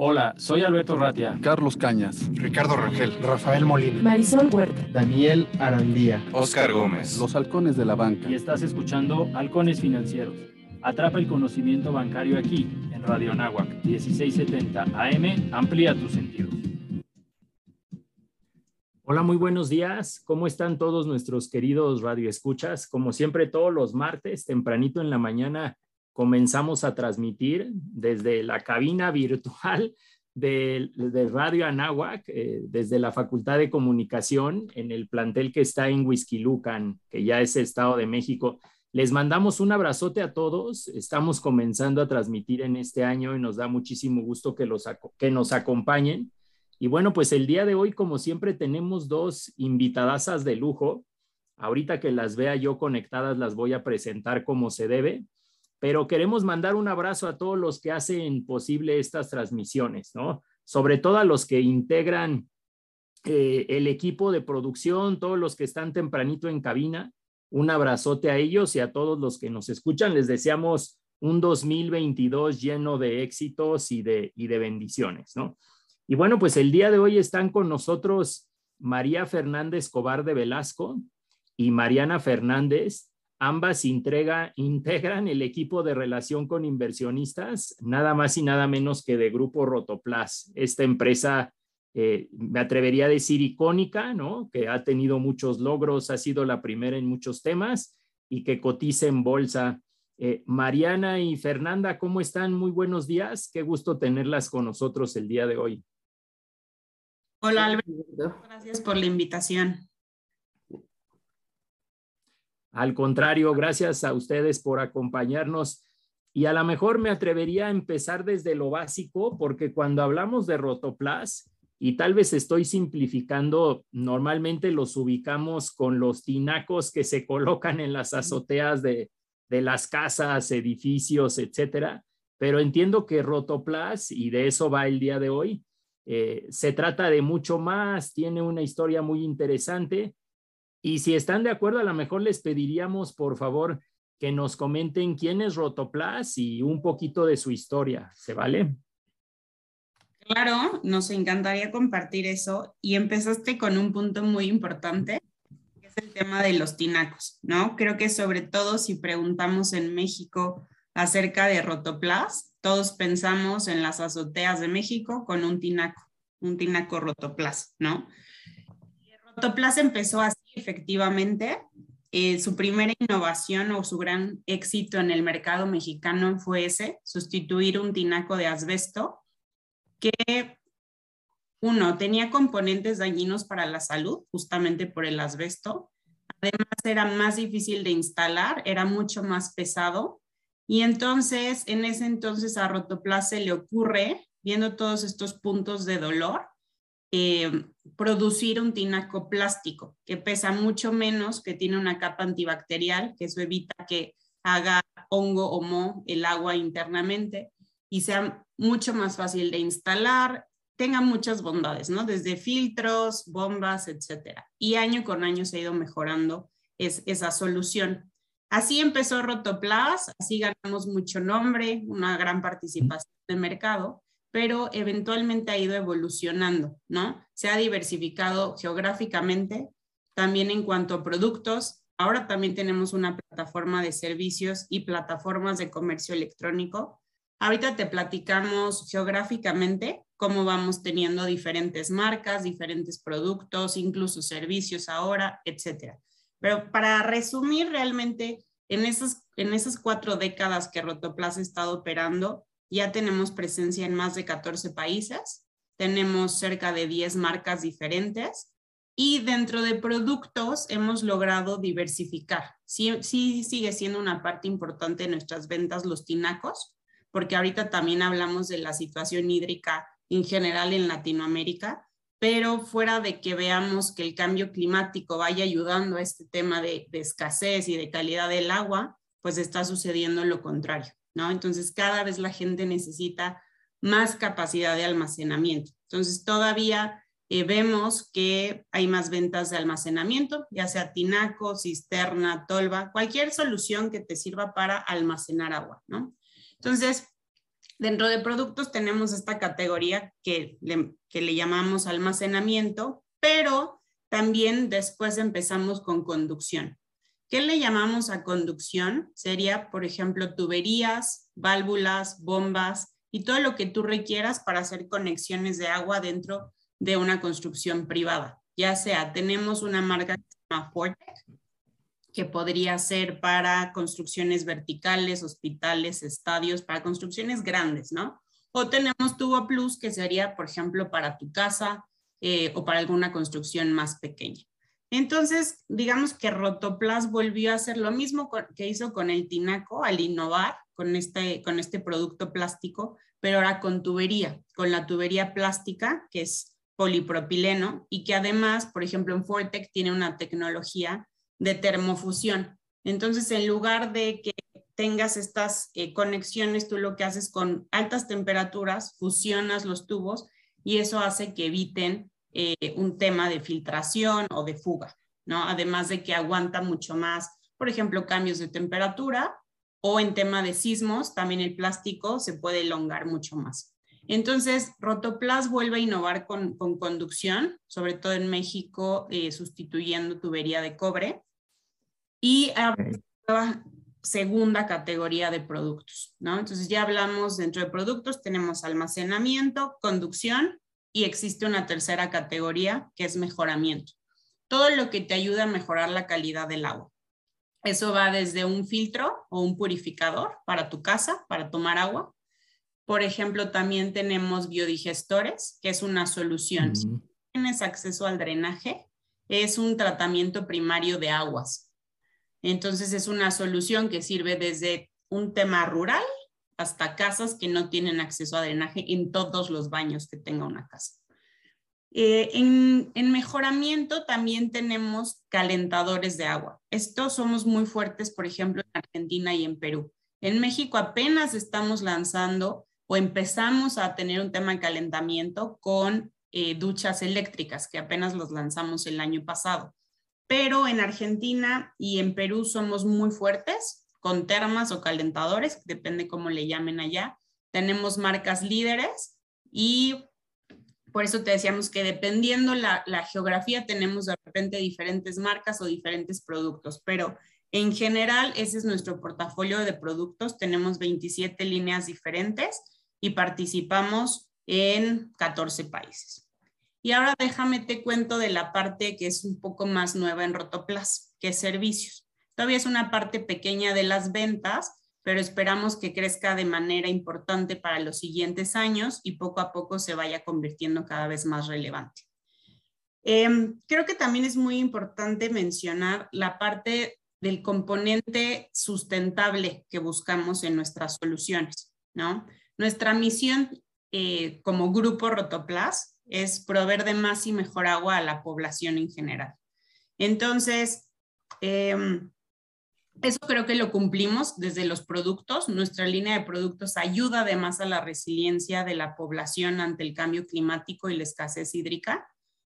Hola, soy Alberto Ratia. Carlos Cañas. Ricardo Rangel. Rafael Molina. Marisol Huerta. Daniel Arandía. Oscar Gómez. Los halcones de la banca. Y estás escuchando Halcones Financieros. Atrapa el conocimiento bancario aquí, en Radio Anáhuac, 1670 AM. Amplía tus sentidos. Hola, muy buenos días. ¿Cómo están todos nuestros queridos radioescuchas? Como siempre, todos los martes, tempranito en la mañana, comenzamos a transmitir desde la cabina virtual de, de Radio Anáhuac, eh, desde la Facultad de Comunicación, en el plantel que está en Huizquilucan, que ya es Estado de México. Les mandamos un abrazote a todos. Estamos comenzando a transmitir en este año y nos da muchísimo gusto que, los, que nos acompañen. Y bueno, pues el día de hoy, como siempre, tenemos dos invitadasas de lujo. Ahorita que las vea yo conectadas, las voy a presentar como se debe pero queremos mandar un abrazo a todos los que hacen posible estas transmisiones, ¿no? Sobre todo a los que integran eh, el equipo de producción, todos los que están tempranito en cabina. Un abrazote a ellos y a todos los que nos escuchan. Les deseamos un 2022 lleno de éxitos y de, y de bendiciones, ¿no? Y bueno, pues el día de hoy están con nosotros María Fernández Cobar de Velasco y Mariana Fernández Ambas integran el equipo de relación con inversionistas, nada más y nada menos que de Grupo Rotoplas, esta empresa, eh, me atrevería a decir icónica, ¿no? Que ha tenido muchos logros, ha sido la primera en muchos temas y que cotiza en bolsa. Eh, Mariana y Fernanda, ¿cómo están? Muy buenos días. Qué gusto tenerlas con nosotros el día de hoy. Hola, Alberto. Gracias por la invitación. Al contrario, gracias a ustedes por acompañarnos. Y a lo mejor me atrevería a empezar desde lo básico, porque cuando hablamos de Rotoplas, y tal vez estoy simplificando, normalmente los ubicamos con los tinacos que se colocan en las azoteas de, las casas, edificios, etcétera. Pero entiendo que Rotoplas, y de eso va el día de hoy, eh, se trata de mucho más, tiene una historia muy interesante y si están de acuerdo, a lo mejor les pediríamos, por favor, que nos comenten quién es Rotoplas y un poquito de su historia. ¿Se vale? Claro, nos encantaría compartir eso. Y empezaste con un punto muy importante, que es el tema de los tinacos, ¿no? Creo que sobre todo si preguntamos en México acerca de Rotoplas, todos pensamos en las azoteas de México con un tinaco, un tinaco Rotoplas, ¿no? Rotoplas empezó así efectivamente. Eh, su primera innovación o su gran éxito en el mercado mexicano fue ese, sustituir un tinaco de asbesto que, uno, tenía componentes dañinos para la salud, justamente por el asbesto. Además, era más difícil de instalar, era mucho más pesado. Y entonces, en ese entonces a Rotoplas se le ocurre, viendo todos estos puntos de dolor, eh, producir un tinaco plástico que pesa mucho menos, que tiene una capa antibacterial, que eso evita que haga hongo o mo el agua internamente y sea mucho más fácil de instalar, tenga muchas bondades, ¿no? Desde filtros, bombas, etcétera. Y año con año se ha ido mejorando esa solución. Así empezó Rotoplas, así ganamos mucho nombre, una gran participación de mercado pero eventualmente ha ido evolucionando, ¿no? Se ha diversificado geográficamente, también en cuanto a productos. Ahora también tenemos una plataforma de servicios y plataformas de comercio electrónico. Ahorita te platicamos geográficamente cómo vamos teniendo diferentes marcas, diferentes productos, incluso servicios ahora, etcétera. Pero para resumir realmente, en esas, en esas cuatro décadas que Rotoplas ha estado operando, ya tenemos presencia en más de 14 países, tenemos cerca de 10 marcas diferentes y dentro de productos hemos logrado diversificar. Sí, sí sigue siendo una parte importante de nuestras ventas los tinacos, porque ahorita también hablamos de la situación hídrica en general en Latinoamérica, pero fuera de que veamos que el cambio climático vaya ayudando a este tema de, de escasez y de calidad del agua, pues está sucediendo lo contrario. Entonces, cada vez la gente necesita más capacidad de almacenamiento. Entonces, todavía eh, vemos que hay más ventas de almacenamiento, ya sea tinaco, cisterna, tolva, cualquier solución que te sirva para almacenar agua. Entonces, Dentro de productos tenemos esta categoría que le, que le llamamos almacenamiento, pero también después empezamos con conducción. ¿Qué le llamamos a conducción? Sería, por ejemplo, tuberías, válvulas, bombas y todo lo que tú requieras para hacer conexiones de agua dentro de una construcción privada. Ya sea, tenemos una marca que se llama Fortec, que podría ser para construcciones verticales, hospitales, estadios, para construcciones grandes, ¿no? O tenemos Tubo Plus, que sería, por ejemplo, para tu casa eh, o para alguna construcción más pequeña. Entonces, digamos que Rotoplas volvió a hacer lo mismo que hizo con el Tinaco al innovar con este, con este producto plástico, pero ahora con tubería, con la tubería plástica, que es polipropileno, y que además, por ejemplo, en Fortec tiene una tecnología de termofusión. Entonces, en lugar de que tengas estas eh, conexiones, tú lo que haces con altas temperaturas, fusionas los tubos y eso hace que eviten eh, un tema de filtración o de fuga, ¿no? Además de que aguanta mucho más, por ejemplo, cambios de temperatura o en tema de sismos, también el plástico se puede elongar mucho más. Entonces, Rotoplas vuelve a innovar con, conducción, sobre todo en México, eh, sustituyendo tubería de cobre. Y la segunda categoría de productos, ¿no? Entonces, ya hablamos dentro de productos, tenemos almacenamiento, conducción y existe una tercera categoría que es mejoramiento. Todo lo que te ayuda a mejorar la calidad del agua. Eso va desde un filtro o un purificador para tu casa, para tomar agua. Por ejemplo, también tenemos biodigestores, que es una solución. Si tienes acceso al drenaje, es un tratamiento primario de aguas. Entonces es una solución que sirve desde un tema rural hasta casas que no tienen acceso a drenaje en todos los baños que tenga una casa. Eh, en, en, mejoramiento también tenemos calentadores de agua. Estos somos muy fuertes, por ejemplo, en Argentina y en Perú. En México apenas estamos lanzando o empezamos a tener un tema de calentamiento con eh, duchas eléctricas, que apenas los lanzamos el año pasado. Pero en Argentina y en Perú somos muy fuertes con termas o calentadores, depende cómo le llamen allá. Tenemos marcas líderes y por eso te decíamos que dependiendo la, geografía tenemos de repente diferentes marcas o diferentes productos, pero en general ese es nuestro portafolio de productos. Tenemos 27 líneas diferentes y participamos en 14 países. Y ahora déjame te cuento de la parte que es un poco más nueva en Rotoplas, que es servicios. Todavía es una parte pequeña de las ventas, pero esperamos que crezca de manera importante para los siguientes años y poco a poco se vaya convirtiendo cada vez más relevante. Em, creo que también es muy importante mencionar la parte del componente sustentable que buscamos en nuestras soluciones, ¿no? Nuestra misión eh, como grupo Rotoplas es proveer de más y mejor agua a la población en general. Entonces, em, eso creo que lo cumplimos desde los productos. Nuestra línea de productos ayuda además a la resiliencia de la población ante el cambio climático y la escasez hídrica,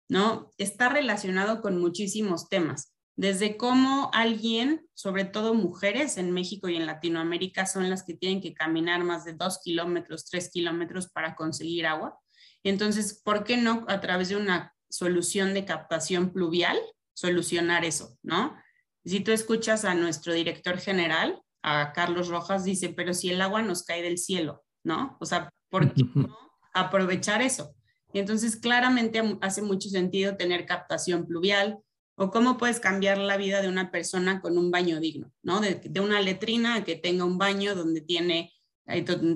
¿no? Está relacionado con muchísimos temas, desde cómo alguien, sobre todo mujeres en México y en Latinoamérica, son las que tienen que caminar más de dos kilómetros, tres kilómetros para conseguir agua. Entonces, ¿por qué no a través de una solución de captación pluvial solucionar eso, ¿no? Si tú escuchas a nuestro director general, a Carlos Rojas, dice, pero si el agua nos cae del cielo, ¿no? O sea, ¿por qué no aprovechar eso? Y entonces claramente hace mucho sentido tener captación pluvial o cómo puedes cambiar la vida de una persona con un baño digno, ¿no? De, una letrina a que tenga un baño donde tiene,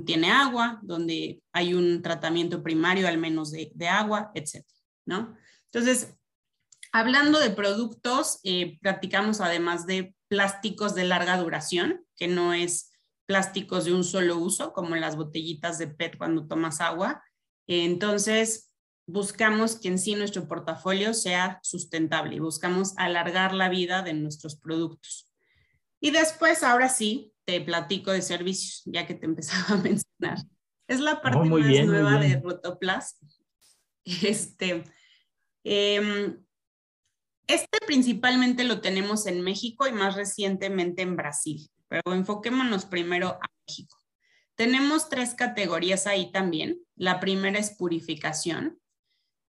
tiene agua, donde hay un tratamiento primario al menos de, de agua, etcétera, ¿no? Entonces, Hablando de productos, eh, practicamos además de plásticos de larga duración, que no es plásticos de un solo uso, como las botellitas de PET cuando tomas agua. entonces, buscamos que en sí nuestro portafolio sea sustentable y buscamos alargar la vida de nuestros productos. Y después, ahora sí, te platico de servicios, ya que te empezaba a mencionar. Es la parte oh, más nueva de Rotoplas. Este, eh, este principalmente lo tenemos en México y más recientemente en Brasil, pero enfoquémonos primero a México. Tenemos tres categorías ahí también. La primera es purificación.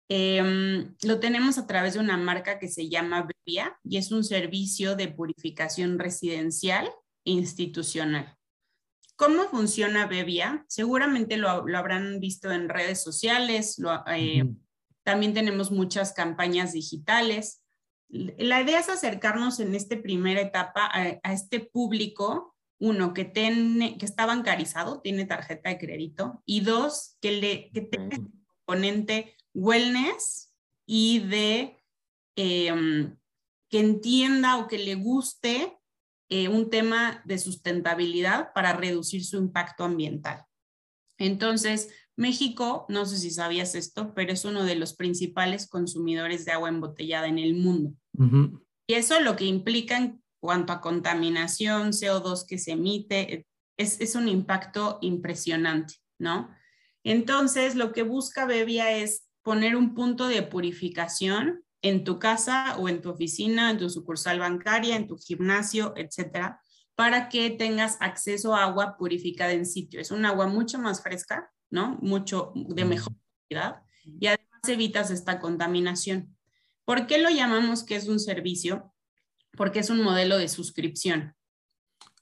Em, lo tenemos a través de una marca que se llama Bebia y es un servicio de purificación residencial e institucional. ¿Cómo funciona Bebia? Seguramente lo, habrán visto en redes sociales, eh, también tenemos muchas campañas digitales. La idea es acercarnos en esta primera etapa a, este público, uno, que, tiene, que está bancarizado, tiene tarjeta de crédito, y dos, que, le, que tenga componente wellness y de em, que entienda o que le guste eh, un tema de sustentabilidad para reducir su impacto ambiental. Entonces, México, no sé si sabías esto, pero es uno de los principales consumidores de agua embotellada en el mundo. Y eso lo que implica en cuanto a contaminación, CO2 que se emite, es, es un impacto impresionante, ¿no? Entonces, lo que busca Bebia es poner un punto de purificación en tu casa o en tu oficina, en tu sucursal bancaria, en tu gimnasio, etcétera, para que tengas acceso a agua purificada en sitio. Es un agua mucho más fresca, ¿no? Mucho de mejor calidad y además evitas esta contaminación. ¿Por qué lo llamamos que es un servicio? Porque es un modelo de suscripción.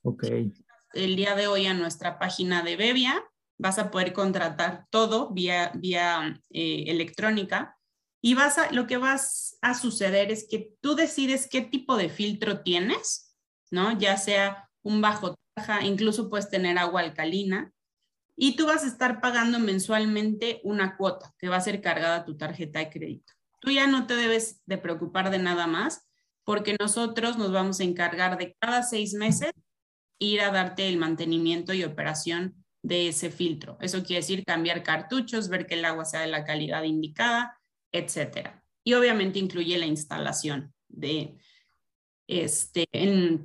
Ok. El día de hoy a nuestra página de Bebia vas a poder contratar todo vía, vía eh, electrónica y vas a, lo que vas a suceder es que tú decides qué tipo de filtro tienes, ¿no? Ya sea un bajo taja, incluso puedes tener agua alcalina, y tú vas a estar pagando mensualmente una cuota que va a ser cargada a tu tarjeta de crédito. Tú ya no te debes de preocupar de nada más porque nosotros nos vamos a encargar de cada seis meses ir a darte el mantenimiento y operación de ese filtro. Eso quiere decir cambiar cartuchos, ver que el agua sea de la calidad indicada, etcétera. Y obviamente incluye la instalación de, este,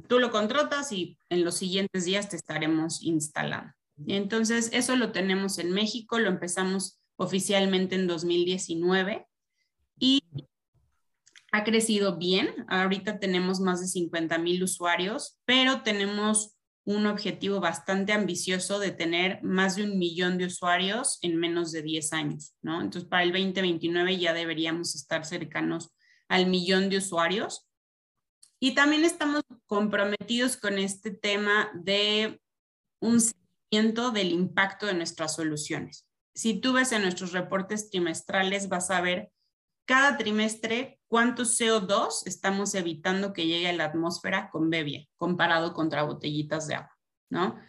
tú lo contratas y en los siguientes días te estaremos instalando. Entonces, eso lo tenemos en México, lo empezamos oficialmente en 2019 y ha crecido bien. Ahorita tenemos más de 50 mil usuarios, pero tenemos un objetivo bastante ambicioso de tener más de un millón de usuarios en menos de 10 años, ¿no? Entonces, para el 2029 ya deberíamos estar cercanos al millón de usuarios. Y también estamos comprometidos con este tema de un seguimiento del impacto de nuestras soluciones. Si tú ves en nuestros reportes trimestrales, vas a ver cada trimestre cuánto CO2 estamos evitando que llegue a la atmósfera con Bebia, comparado contra botellitas de agua, ¿no?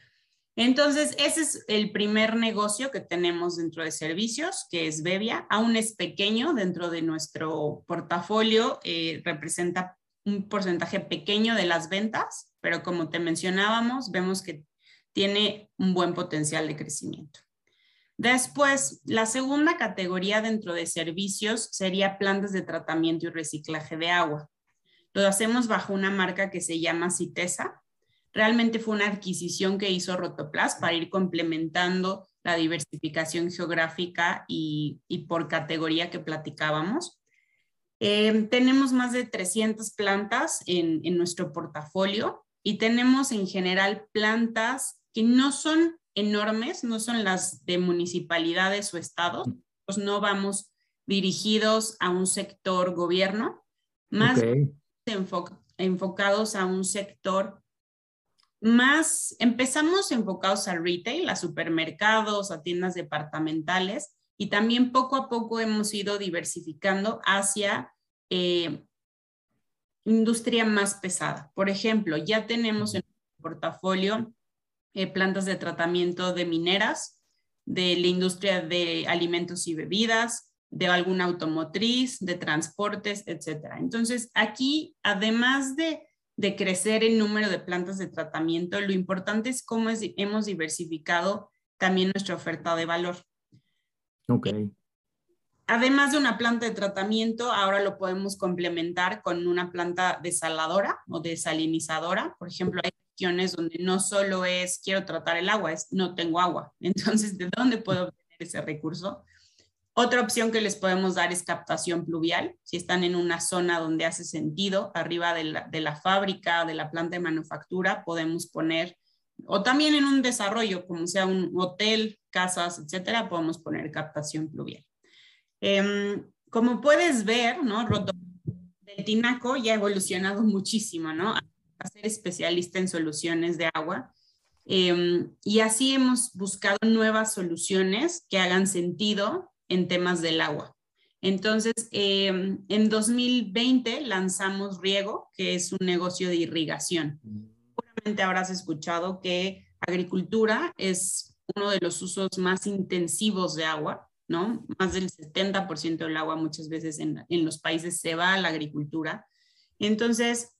Entonces, ese es el primer negocio que tenemos dentro de servicios, que es Bebia. Aún es pequeño dentro de nuestro portafolio, eh, representa un porcentaje pequeño de las ventas, pero como te mencionábamos, vemos que tiene un buen potencial de crecimiento. Después, la segunda categoría dentro de servicios sería plantas de tratamiento y reciclaje de agua. Lo hacemos bajo una marca que se llama Citesa. Realmente fue una adquisición que hizo Rotoplas para ir complementando la diversificación geográfica y, por categoría que platicábamos. Eh, tenemos más de 300 plantas en, en nuestro portafolio y tenemos en general plantas que no son enormes, no son las de municipalidades o estados, pues no vamos dirigidos a un sector gobierno, más enfocados a un sector más, empezamos enfocados al retail, a supermercados, a tiendas departamentales y también poco a poco hemos ido diversificando hacia eh, industria más pesada. Por ejemplo, ya tenemos en el portafolio eh, plantas de tratamiento de mineras, de la industria de alimentos y bebidas, de alguna automotriz, de transportes, etc. Entonces, aquí, además de, de crecer el número de plantas de tratamiento, lo importante es cómo hemos diversificado también nuestra oferta de valor. Ok. Además de una planta de tratamiento, ahora lo podemos complementar con una planta desaladora o desalinizadora. Por ejemplo, hay donde no solo es quiero tratar el agua, es no tengo agua. Entonces, ¿de dónde puedo obtener ese recurso? Otra opción que les podemos dar es captación pluvial. Si están en una zona donde hace sentido, arriba de la, de la fábrica, de la planta de manufactura, podemos poner O también en un desarrollo, como sea un hotel, casas, etcétera, podemos poner captación pluvial. Em, como puedes ver, ¿no? Roto el tinaco ya ha evolucionado muchísimo, ¿no? A ser especialista en soluciones de agua. Em, y así hemos buscado nuevas soluciones que hagan sentido en temas del agua. Entonces, em, en 2020 lanzamos Riego, que es un negocio de irrigación. Seguramente habrás escuchado que agricultura es uno de los usos más intensivos de agua ¿no? Más del 70% del agua muchas veces en, los países se va a la agricultura. Entonces,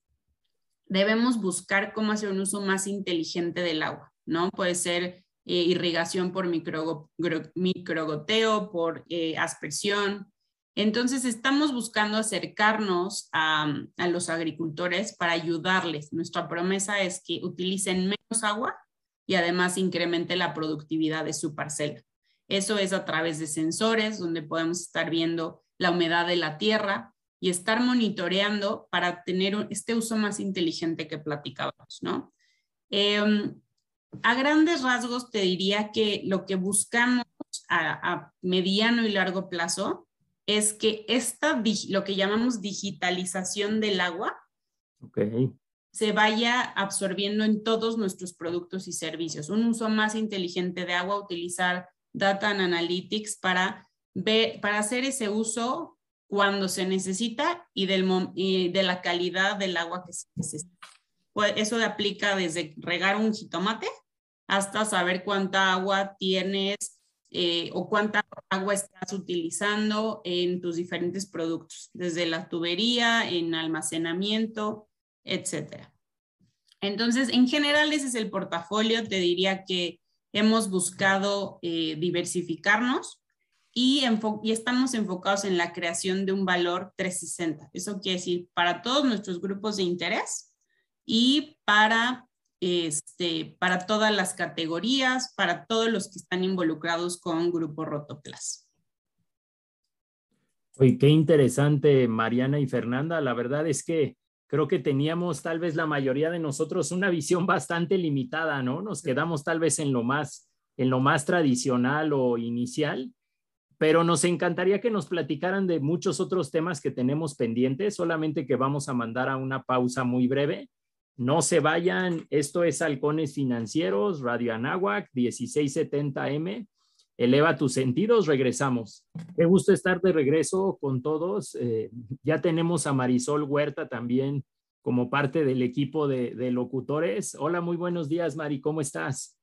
debemos buscar cómo hacer un uso más inteligente del agua, ¿no? Puede ser eh, irrigación por microgoteo, por eh, aspersión. Entonces, estamos buscando acercarnos a, a los agricultores para ayudarles. Nuestra promesa es que utilicen menos agua y además incremente la productividad de su parcela. Eso es a través de sensores donde podemos estar viendo la humedad de la tierra y estar monitoreando para tener este uso más inteligente que platicábamos, ¿no? Em, a grandes rasgos te diría que lo que buscamos a, mediano y largo plazo es que esta, lo que llamamos digitalización del agua, se vaya absorbiendo en todos nuestros productos y servicios. Un uso más inteligente de agua, utilizar Data and Analytics para, ver, para hacer ese uso cuando se necesita y, del, de la calidad del agua que se necesita. Pues eso aplica desde regar un jitomate hasta saber cuánta agua tienes eh, o cuánta agua estás utilizando en tus diferentes productos, desde la tubería, en almacenamiento, etcétera. Entonces, en general, ese es el portafolio. Te diría que hemos buscado eh, diversificarnos y, y, estamos enfocados en la creación de un valor 360. Eso quiere decir para todos nuestros grupos de interés y para, este, para todas las categorías, para todos los que están involucrados con Grupo Rotoplas. Oye, qué interesante, Mariana y Fernanda. La verdad es que creo que teníamos tal vez la mayoría de nosotros una visión bastante limitada, ¿no? Nos quedamos tal vez en lo más, en lo más tradicional o inicial, pero nos encantaría que nos platicaran de muchos otros temas que tenemos pendientes, solamente que vamos a mandar a una pausa muy breve. No se vayan, esto es Halcones Financieros, Radio Anáhuac, 1670M. Eleva tus sentidos, regresamos. Qué gusto estar de regreso con todos. Eh, ya tenemos a Marisol Huerta también como parte del equipo de, locutores. Hola, muy buenos días, Mari, ¿cómo estás?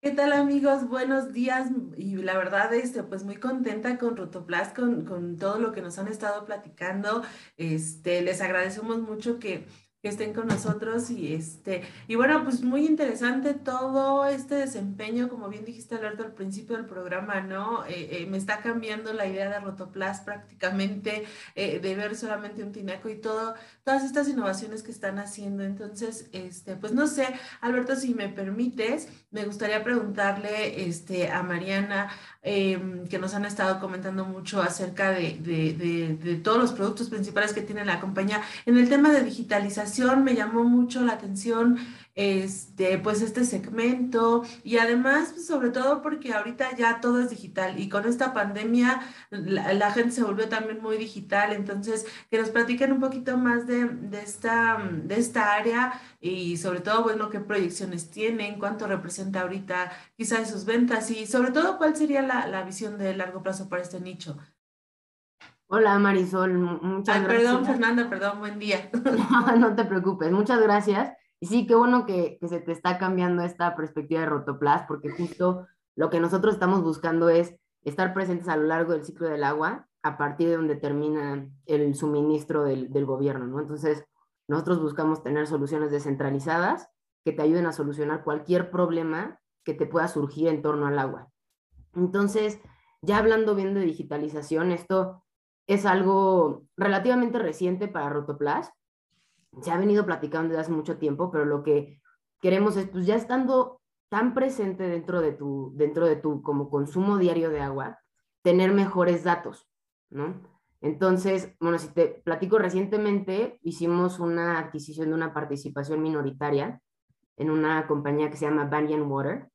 ¿Qué tal amigos? Buenos días y la verdad, este, pues muy contenta con Rotoplas, con, con todo lo que nos han estado platicando. Este, les agradecemos mucho que que estén con nosotros y este y bueno pues muy interesante todo este desempeño como bien dijiste Alberto al principio del programa no eh, eh, me está cambiando la idea de Rotoplas prácticamente eh, de ver solamente un tinaco y todo todas estas innovaciones que están haciendo entonces este pues no sé Alberto si me permites me gustaría preguntarle este a Mariana Em, que nos han estado comentando mucho acerca de, todos los productos principales que tiene la compañía. En el tema de digitalización me llamó mucho la atención este, pues este segmento y además, pues, sobre todo porque ahorita ya todo es digital y con esta pandemia la, gente se volvió también muy digital, entonces que nos platiquen un poquito más de, esta, de esta área y sobre todo, bueno, qué proyecciones tienen, cuánto representa ahorita quizás sus ventas y sobre todo cuál sería la, la visión de largo plazo para este nicho. Hola Marisol, muchas Ay, gracias. Perdón Fernanda, perdón, buen día. No, no te preocupes, muchas gracias. Y sí, qué bueno que, se te está cambiando esta perspectiva de Rotoplas, porque justo lo que nosotros estamos buscando es estar presentes a lo largo del ciclo del agua a partir de donde termina el suministro del, del gobierno, ¿no? Entonces, nosotros buscamos tener soluciones descentralizadas que te ayuden a solucionar cualquier problema que te pueda surgir en torno al agua. Entonces, ya hablando bien de digitalización, esto es algo relativamente reciente para Rotoplas se ha venido platicando desde hace mucho tiempo, pero lo que queremos es, pues ya estando tan presente dentro de tu, dentro de tu como consumo diario de agua, tener mejores datos, ¿no? Entonces, bueno, si te platico recientemente, hicimos una adquisición de una participación minoritaria en una compañía que se llama Banyan Water.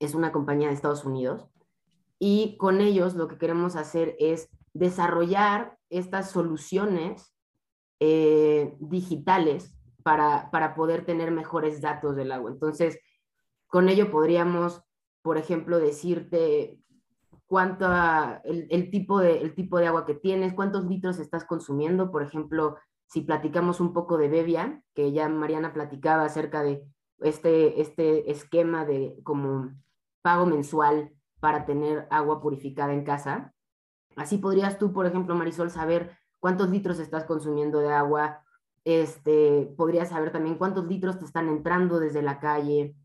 Es una compañía de Estados Unidos. Y con ellos lo que queremos hacer es desarrollar estas soluciones eh, digitales para, para poder tener mejores datos del agua. Entonces, con ello podríamos, por ejemplo, decirte cuánto, el, el, tipo de, el tipo de agua que tienes, cuántos litros estás consumiendo. Por ejemplo, si platicamos un poco de Bebia, que ya Mariana platicaba acerca de este, este esquema de como pago mensual para tener agua purificada en casa. Así podrías tú, por ejemplo, Marisol, saber cuántos litros estás consumiendo de agua, este, podrías saber también cuántos litros te están entrando desde la calle,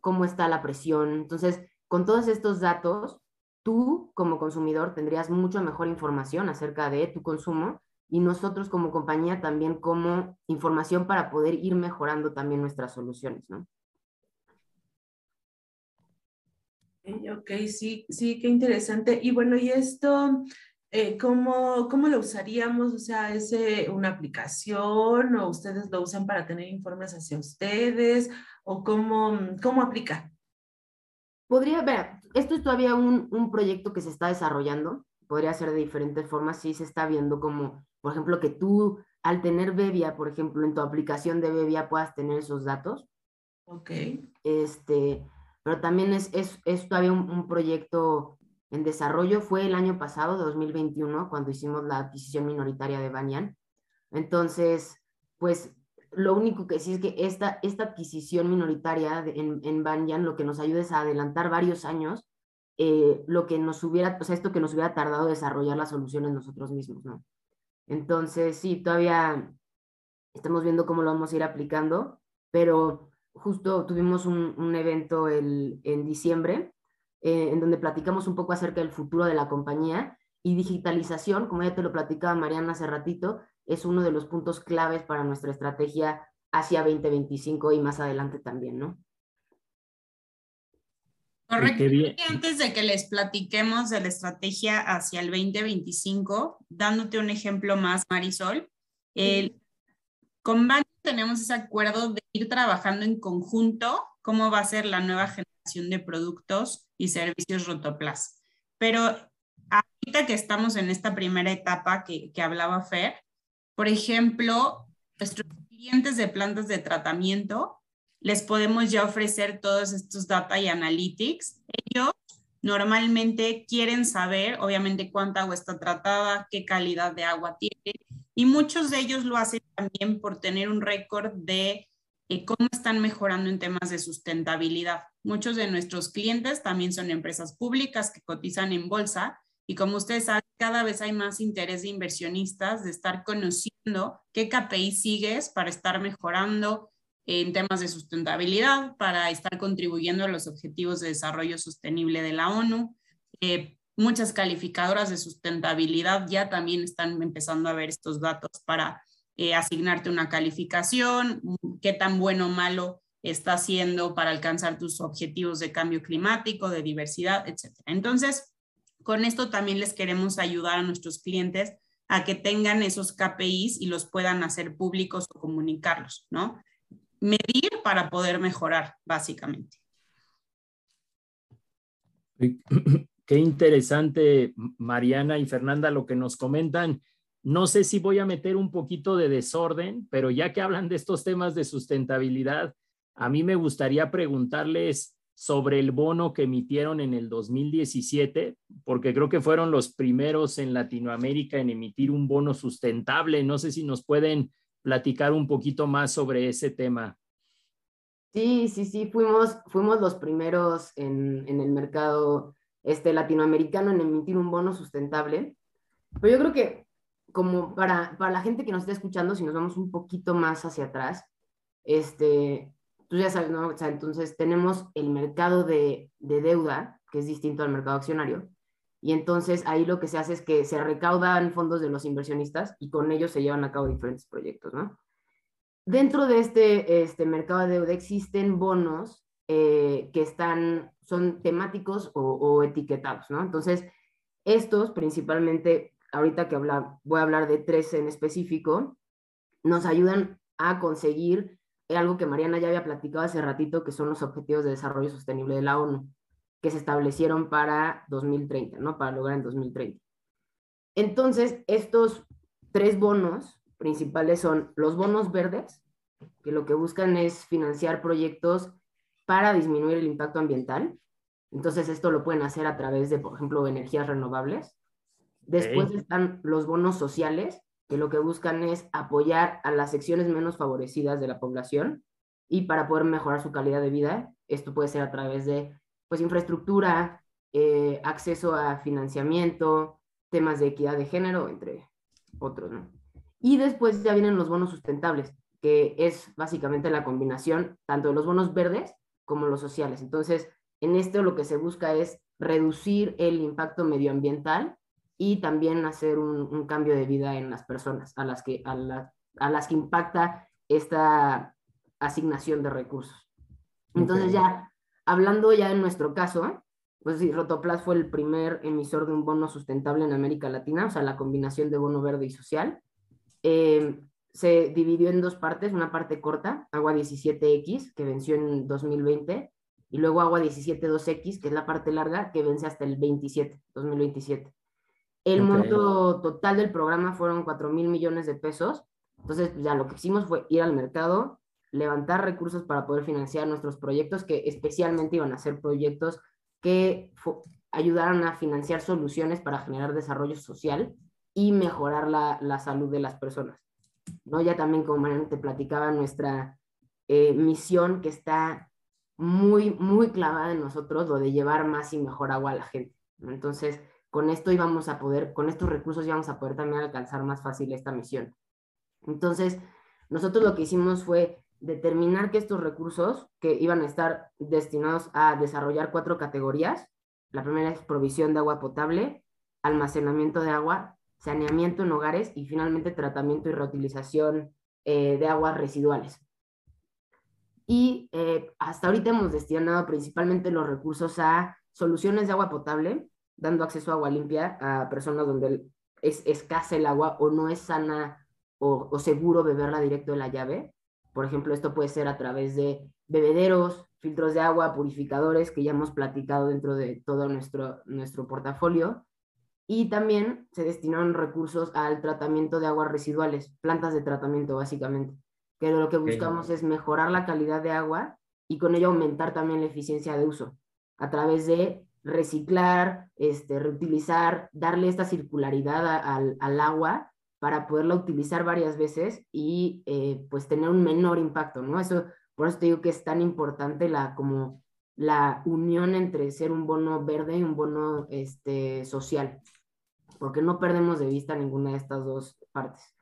cómo está la presión. Entonces, con todos estos datos, tú como consumidor tendrías mucho mejor información acerca de tu consumo y nosotros como compañía también como información para poder ir mejorando también nuestras soluciones, ¿no? Ok, sí, sí, qué interesante. Y bueno, y esto, eh, ¿cómo, ¿cómo, lo usaríamos? O sea, ¿es eh, una aplicación o ustedes lo usan para tener informes hacia ustedes? ¿O cómo, cómo aplica? Podría, ver, esto es todavía un, un, proyecto que se está desarrollando, podría ser de diferentes formas, sí se está viendo como, por ejemplo, que tú al tener Bebia, por ejemplo, en tu aplicación de Bebia puedas tener esos datos. Ok. Este, pero también es, es, es todavía un, un proyecto en desarrollo fue el año pasado, 2021, cuando hicimos la adquisición minoritaria de Banyan. Entonces, pues lo único que sí es que esta, esta adquisición minoritaria de, en, en Banyan lo que nos ayuda es a adelantar varios años eh, lo que nos hubiera, o sea, esto que nos hubiera tardado desarrollar las soluciones nosotros mismos, ¿no? Entonces, sí, todavía estamos viendo cómo lo vamos a ir aplicando, pero justo tuvimos un, un evento el, en diciembre eh, en donde platicamos un poco acerca del futuro de la compañía y digitalización, como ya te lo platicaba Mariana hace ratito, es uno de los puntos claves para nuestra estrategia hacia 2025 y más adelante también, ¿no? Correcto. Antes de que les platiquemos de la estrategia hacia el 2025, dándote un ejemplo más, Marisol, el, con tenemos ese acuerdo de ir trabajando en conjunto cómo va a ser la nueva generación de productos y servicios Rotoplas. Pero ahorita que estamos en esta primera etapa que, que hablaba Fer, por ejemplo, nuestros clientes de plantas de tratamiento, les podemos ya ofrecer todos estos data y analytics. Ellos normalmente quieren saber, obviamente, cuánta agua está tratada, qué calidad de agua tiene, y muchos de ellos lo hacen también por tener un récord de eh, cómo están mejorando en temas de sustentabilidad. Muchos de nuestros clientes también son empresas públicas que cotizan en bolsa y como ustedes saben, cada vez hay más interés de inversionistas de estar conociendo qué KPI sigues para estar mejorando en temas de sustentabilidad, para estar contribuyendo a los objetivos de desarrollo sostenible de la ONU. Eh, muchas calificadoras de sustentabilidad ya también están empezando a ver estos datos para eh, asignarte una calificación, qué tan bueno o malo está haciendo para alcanzar tus objetivos de cambio climático, de diversidad, etc. Entonces, con esto también les queremos ayudar a nuestros clientes a que tengan esos KPIs y los puedan hacer públicos o comunicarlos, ¿no? Medir para poder mejorar, básicamente. Qué interesante, Mariana y Fernanda, lo que nos comentan. No sé si voy a meter un poquito de desorden, pero ya que hablan de estos temas de sustentabilidad, a mí me gustaría preguntarles sobre el bono que emitieron en el 2017, porque creo que fueron los primeros en Latinoamérica en emitir un bono sustentable. No sé si nos pueden platicar un poquito más sobre ese tema. Sí, sí, sí, fuimos, fuimos los primeros en, en el mercado este, latinoamericano en emitir un bono sustentable. Pero yo creo que como para, para la gente que nos está escuchando, si nos vamos un poquito más hacia atrás, este, tú ya sabes, ¿no? O sea, entonces tenemos el mercado de, de, deuda, que es distinto al mercado accionario, y entonces ahí lo que se hace es que se recaudan fondos de los inversionistas y con ellos se llevan a cabo diferentes proyectos, ¿no? Dentro de este, este mercado de deuda existen bonos eh, que están, son temáticos o, o, etiquetados, ¿no? Entonces, estos principalmente, ahorita que habla, voy a hablar de tres en específico, nos ayudan a conseguir algo que Mariana ya había platicado hace ratito, que son los Objetivos de Desarrollo Sostenible de la ONU, que se establecieron para 2030, ¿no? Para lograr en 2030. Entonces, estos tres bonos principales son los bonos verdes, que lo que buscan es financiar proyectos para disminuir el impacto ambiental. Entonces, esto lo pueden hacer a través de, por ejemplo, energías renovables. Después están los bonos sociales, que lo que buscan es apoyar a las secciones menos favorecidas de la población y para poder mejorar su calidad de vida. Esto puede ser a través de pues, infraestructura, eh, acceso a financiamiento, temas de equidad de género, entre otros. ¿no? Y después ya vienen los bonos sustentables, que es básicamente la combinación tanto de los bonos verdes como los sociales. Entonces, en esto lo que se busca es reducir el impacto medioambiental y también hacer un, cambio de vida en las personas a las, que, a, las que impacta esta asignación de recursos. Entonces ya, hablando ya en nuestro caso, pues sí, Rotoplas fue el primer emisor de un bono sustentable en América Latina, o sea, la combinación de bono verde y social. Eh, se dividió en dos partes, una parte corta, Agua 17X, que venció en 2020, y luego Agua 172X, que es la parte larga, que vence hasta el 27, 2027. El monto total del programa fueron 4 mil millones de pesos. Entonces, pues, ya lo que hicimos fue ir al mercado, levantar recursos para poder financiar nuestros proyectos, que especialmente iban a ser proyectos que ayudaran a financiar soluciones para generar desarrollo social y mejorar la, la salud de las personas. ¿No? Ya también, como Mariana te platicaba, nuestra eh, misión que está muy, muy clavada en nosotros, lo de llevar más y mejor agua a la gente. Entonces, con esto íbamos a poder, con estos recursos íbamos a poder también alcanzar más fácil esta misión. Entonces, nosotros lo que hicimos fue determinar que estos recursos que iban a estar destinados a desarrollar cuatro categorías, la primera es provisión de agua potable, almacenamiento de agua, saneamiento en hogares y finalmente tratamiento y reutilización eh, de aguas residuales. Y eh, hasta ahorita hemos destinado principalmente los recursos a soluciones de agua potable, dando acceso a agua limpia a personas donde es escasa el agua o no es sana o, seguro beberla directo de la llave. Por ejemplo, esto puede ser a través de bebederos, filtros de agua, purificadores, que ya hemos platicado dentro de todo nuestro, nuestro portafolio. Y también se destinaron recursos al tratamiento de aguas residuales, plantas de tratamiento básicamente, que lo que buscamos es mejorar la calidad de agua y con ello aumentar también la eficiencia de uso a través de reciclar, este, reutilizar, darle esta circularidad al, al, agua para poderla utilizar varias veces y eh, pues tener un menor impacto, ¿no? Eso, por eso te digo que es tan importante la, como la unión entre ser un bono verde y un bono este, social, porque no perdemos de vista ninguna de estas dos partes.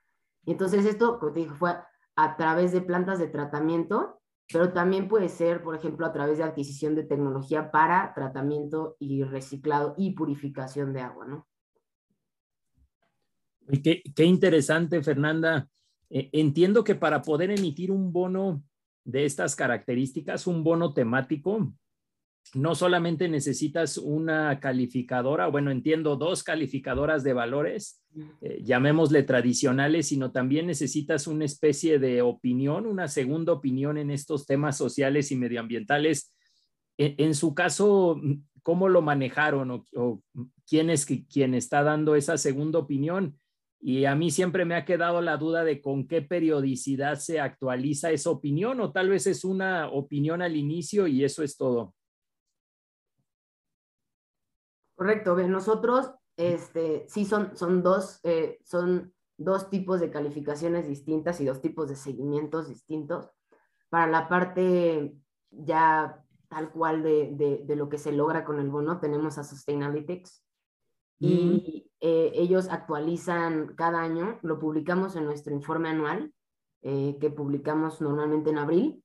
Y entonces esto, como te dije, fue a través de plantas de tratamiento pero también puede ser, por ejemplo, a través de adquisición de tecnología para tratamiento y reciclado y purificación de agua, ¿no? Qué, qué interesante, Fernanda. Eh, entiendo que para poder emitir un bono de estas características, un bono temático, no solamente necesitas una calificadora, bueno, entiendo dos calificadoras de valores, eh, llamémosle tradicionales, sino también necesitas una especie de opinión, una segunda opinión en estos temas sociales y medioambientales. E, en, su caso, ¿cómo lo manejaron o, quién es quien está dando esa segunda opinión? Y a mí siempre me ha quedado la duda de con qué periodicidad se actualiza esa opinión o tal vez es una opinión al inicio y eso es todo. Correcto, nosotros este, sí son, son, dos, eh, son dos tipos de calificaciones distintas y dos tipos de seguimientos distintos. Para la parte ya tal cual de, de, lo que se logra con el bono, tenemos a Sustainalytics y eh, ellos actualizan cada año, lo publicamos en nuestro informe anual, eh, que publicamos normalmente en abril,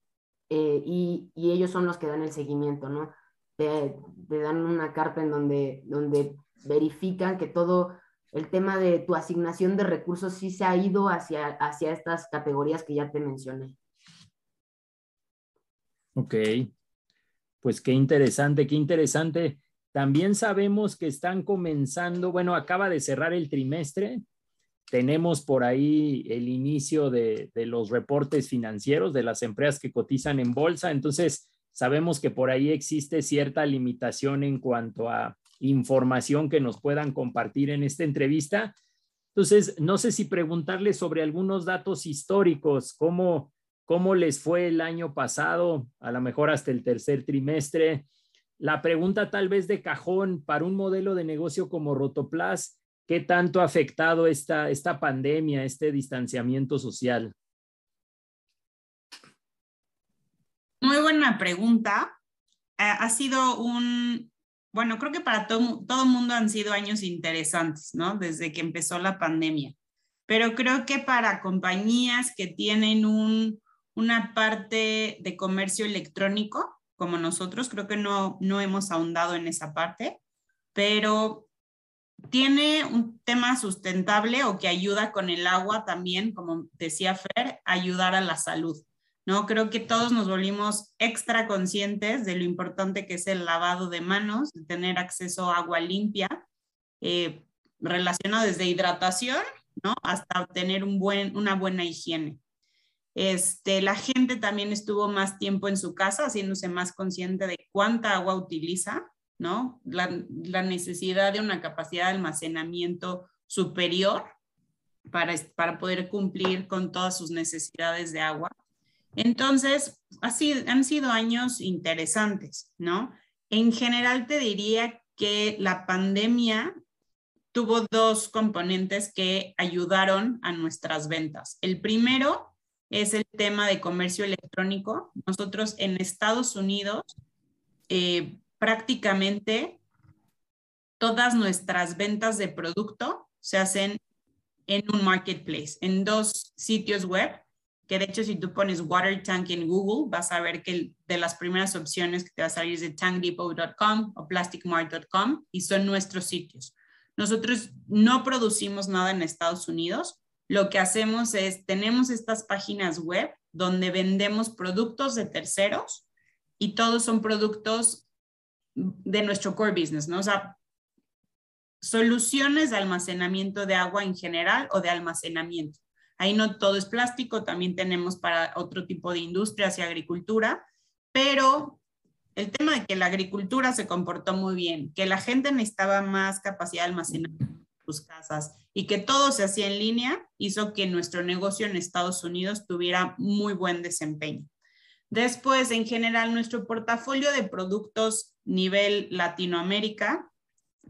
y, y, ellos son los que dan el seguimiento, ¿no? Te, dan una carta en donde, donde verifican que todo el tema de tu asignación de recursos sí se ha ido hacia, hacia estas categorías que ya te mencioné. Ok, pues qué interesante, qué interesante. También sabemos que están comenzando, bueno, acaba de cerrar el trimestre tenemos por ahí el inicio de, de, los reportes financieros de las empresas que cotizan en bolsa. Entonces, sabemos que por ahí existe cierta limitación en cuanto a información que nos puedan compartir en esta entrevista. Entonces, no sé si preguntarles sobre algunos datos históricos, cómo, cómo les fue el año pasado, a lo mejor hasta el tercer trimestre. La pregunta tal vez de cajón para un modelo de negocio como Rotoplas, ¿qué tanto ha afectado esta pandemia, este distanciamiento social? Muy buena pregunta. Ha sido un, bueno, creo que para todo, todo mundo han sido años interesantes, ¿no? Desde que empezó la pandemia. Pero creo que para compañías que tienen un, una parte de comercio electrónico, como nosotros, creo que no, no hemos ahondado en esa parte, pero tiene un tema sustentable o que ayuda con el agua también, como decía Fer, ayudar a la salud. ¿No? Creo que todos nos volvimos extra conscientes de lo importante que es el lavado de manos, tener acceso a agua limpia, eh, relacionado desde hidratación, ¿no? Hasta obtener un buen, una buena higiene. Este, la gente también estuvo más tiempo en su casa, haciéndose más consciente de cuánta agua utiliza, ¿no? La, la necesidad de una capacidad de almacenamiento superior para, para poder cumplir con todas sus necesidades de agua. Entonces, así, han sido años interesantes, ¿no? En general te diría que la pandemia tuvo dos componentes que ayudaron a nuestras ventas. El primero es el tema de comercio electrónico. Nosotros en Estados Unidos eh, prácticamente todas nuestras ventas de producto se hacen en un marketplace, en dos sitios web que de hecho si tú pones water tank en Google, vas a ver que de las primeras opciones que te va a salir es de tankdepot.com o plasticmart.com y son nuestros sitios. Nosotros no producimos nada en Estados Unidos. Lo que hacemos es, tenemos estas páginas web donde vendemos productos de terceros y todos son productos de nuestro core business, ¿no? O sea, soluciones de almacenamiento de agua en general o de almacenamiento. Ahí no todo es plástico, también tenemos para otro tipo de industrias y agricultura, pero el tema de que la agricultura se comportó muy bien, que la gente necesitaba más capacidad de almacenar en sus casas y que todo se hacía en línea, hizo que nuestro negocio en Estados Unidos tuviera muy buen desempeño. Después, en general, nuestro portafolio de productos nivel Latinoamérica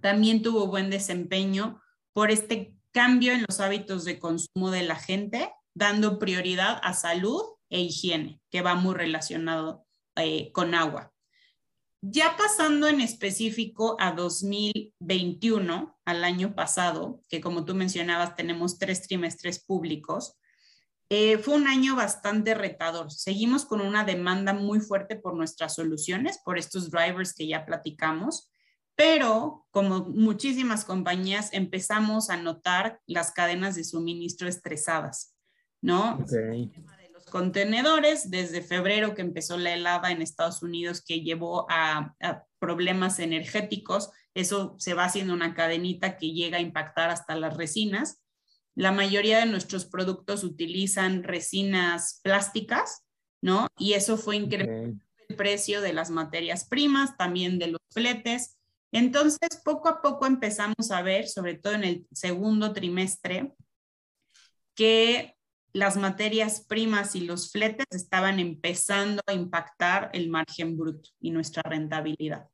también tuvo buen desempeño por este cambio en los hábitos de consumo de la gente, dando prioridad a salud e higiene, que va muy relacionado eh, con agua. Ya pasando en específico a 2021, al año pasado, que como tú mencionabas, tenemos tres trimestres públicos, eh, fue un año bastante retador. Seguimos con una demanda muy fuerte por nuestras soluciones, por estos drivers que ya platicamos, pero como muchísimas compañías empezamos a notar las cadenas de suministro estresadas, ¿no? Okay. de los contenedores, desde febrero que empezó la helada en Estados Unidos que llevó a, a problemas energéticos, eso se va haciendo una cadenita que llega a impactar hasta las resinas. La mayoría de nuestros productos utilizan resinas plásticas, ¿no? Y eso fue incrementando el precio de las materias primas, también de los fletes, entonces, poco a poco empezamos a ver, sobre todo en el segundo trimestre, que las materias primas y los fletes estaban empezando a impactar el margen bruto y nuestra rentabilidad.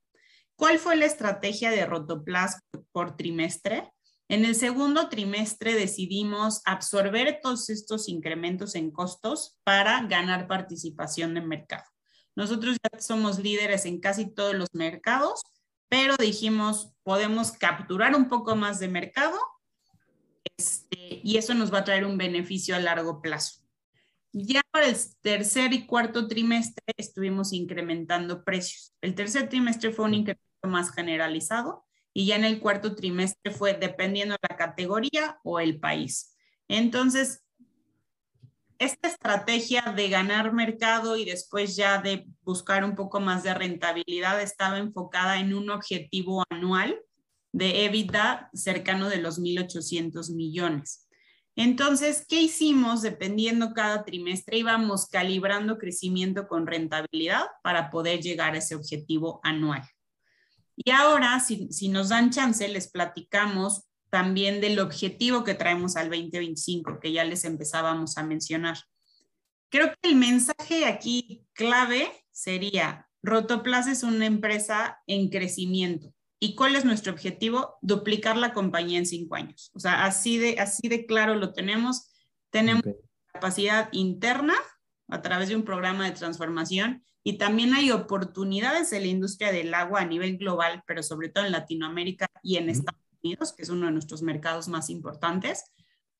¿Cuál fue la estrategia de Rotoplas por trimestre? En el segundo trimestre decidimos absorber todos estos incrementos en costos para ganar participación de mercado. Nosotros ya somos líderes en casi todos los mercados pero dijimos, podemos capturar un poco más de mercado este, y eso nos va a traer un beneficio a largo plazo. Ya para el tercer y cuarto trimestre estuvimos incrementando precios. El tercer trimestre fue un incremento más generalizado y ya en el cuarto trimestre fue dependiendo de la categoría o el país. Entonces, esta estrategia de ganar mercado y después ya de buscar un poco más de rentabilidad estaba enfocada en un objetivo anual de EBITDA cercano de los 1.800 millones. Entonces, ¿qué hicimos? Dependiendo cada trimestre, íbamos calibrando crecimiento con rentabilidad para poder llegar a ese objetivo anual. Y ahora, si, si nos dan chance, les platicamos también del objetivo que traemos al 2025, que ya les empezábamos a mencionar. Creo que el mensaje aquí clave sería, Rotoplas es una empresa en crecimiento. ¿Y cuál es nuestro objetivo? Duplicar la compañía en cinco años. O sea, así de, así de claro lo tenemos. Tenemos capacidad interna a través de un programa de transformación y también hay oportunidades en la industria del agua a nivel global, pero sobre todo en Latinoamérica y en Estados Que es uno de nuestros mercados más importantes,